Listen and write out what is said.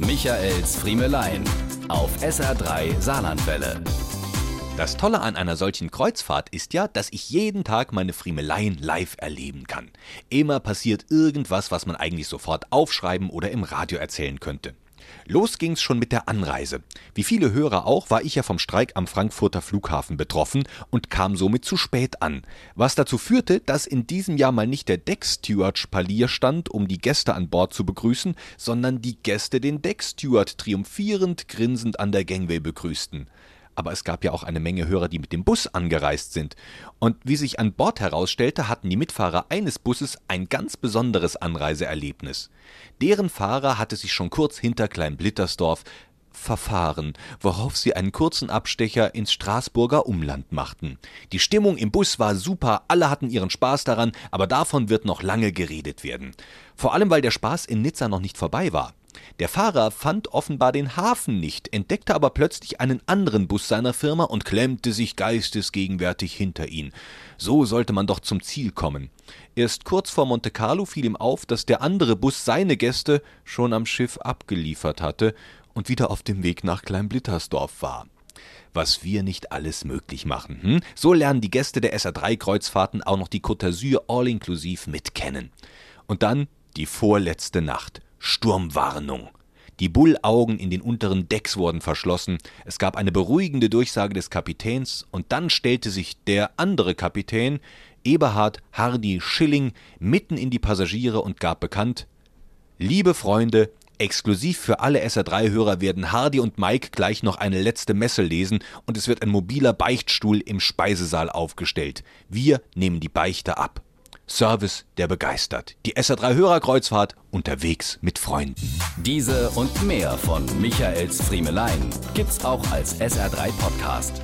Michaels Friemelein auf SR3 Saarlandwelle. Das Tolle an einer solchen Kreuzfahrt ist ja, dass ich jeden Tag meine Friemeleien live erleben kann. Immer passiert irgendwas, was man eigentlich sofort aufschreiben oder im Radio erzählen könnte. Los ging's schon mit der Anreise. Wie viele Hörer auch, war ich ja vom Streik am Frankfurter Flughafen betroffen und kam somit zu spät an. Was dazu führte, dass in diesem Jahr mal nicht der Decksteward Spalier stand, um die Gäste an Bord zu begrüßen, sondern die Gäste den Decksteward triumphierend grinsend an der Gangway begrüßten aber es gab ja auch eine Menge Hörer, die mit dem Bus angereist sind. Und wie sich an Bord herausstellte, hatten die Mitfahrer eines Busses ein ganz besonderes Anreiseerlebnis. Deren Fahrer hatte sich schon kurz hinter Kleinblittersdorf verfahren, worauf sie einen kurzen Abstecher ins Straßburger Umland machten. Die Stimmung im Bus war super, alle hatten ihren Spaß daran, aber davon wird noch lange geredet werden. Vor allem, weil der Spaß in Nizza noch nicht vorbei war. Der Fahrer fand offenbar den Hafen nicht, entdeckte aber plötzlich einen anderen Bus seiner Firma und klemmte sich geistesgegenwärtig hinter ihn. So sollte man doch zum Ziel kommen. Erst kurz vor Monte Carlo fiel ihm auf, dass der andere Bus seine Gäste schon am Schiff abgeliefert hatte und wieder auf dem Weg nach Kleinblittersdorf war was wir nicht alles möglich machen. Hm? So lernen die Gäste der SA3-Kreuzfahrten auch noch die Côte d'Azur all-inklusiv mitkennen. Und dann die vorletzte Nacht. Sturmwarnung. Die Bullaugen in den unteren Decks wurden verschlossen, es gab eine beruhigende Durchsage des Kapitäns, und dann stellte sich der andere Kapitän, Eberhard Hardy Schilling, mitten in die Passagiere und gab bekannt Liebe Freunde, exklusiv für alle SR3-Hörer werden Hardy und Mike gleich noch eine letzte Messe lesen und es wird ein mobiler Beichtstuhl im Speisesaal aufgestellt. Wir nehmen die Beichte ab. Service, der begeistert. Die SA3 Hörerkreuzfahrt unterwegs mit Freunden. Diese und mehr von Michaels Friemelein gibt's auch als SR3 Podcast.